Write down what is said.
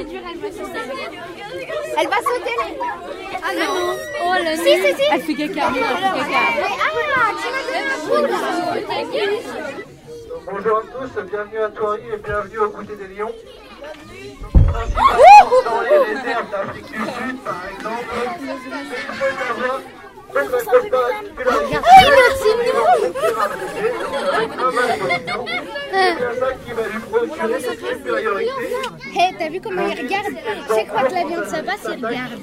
Elle va sauter. là. Ah non Oh là Si, si, si. Elle fait caca, elle fait caca. Ah, ma poudre. Bonjour à tous, bienvenue à Tory et bienvenue au goûter des lions. Principalement dans les réserves d'Afrique du Sud, par exemple. Mais il faut savoir que le Hé, t'as vu comment il regarde? Chaque fois que la viande se passe, il regarde.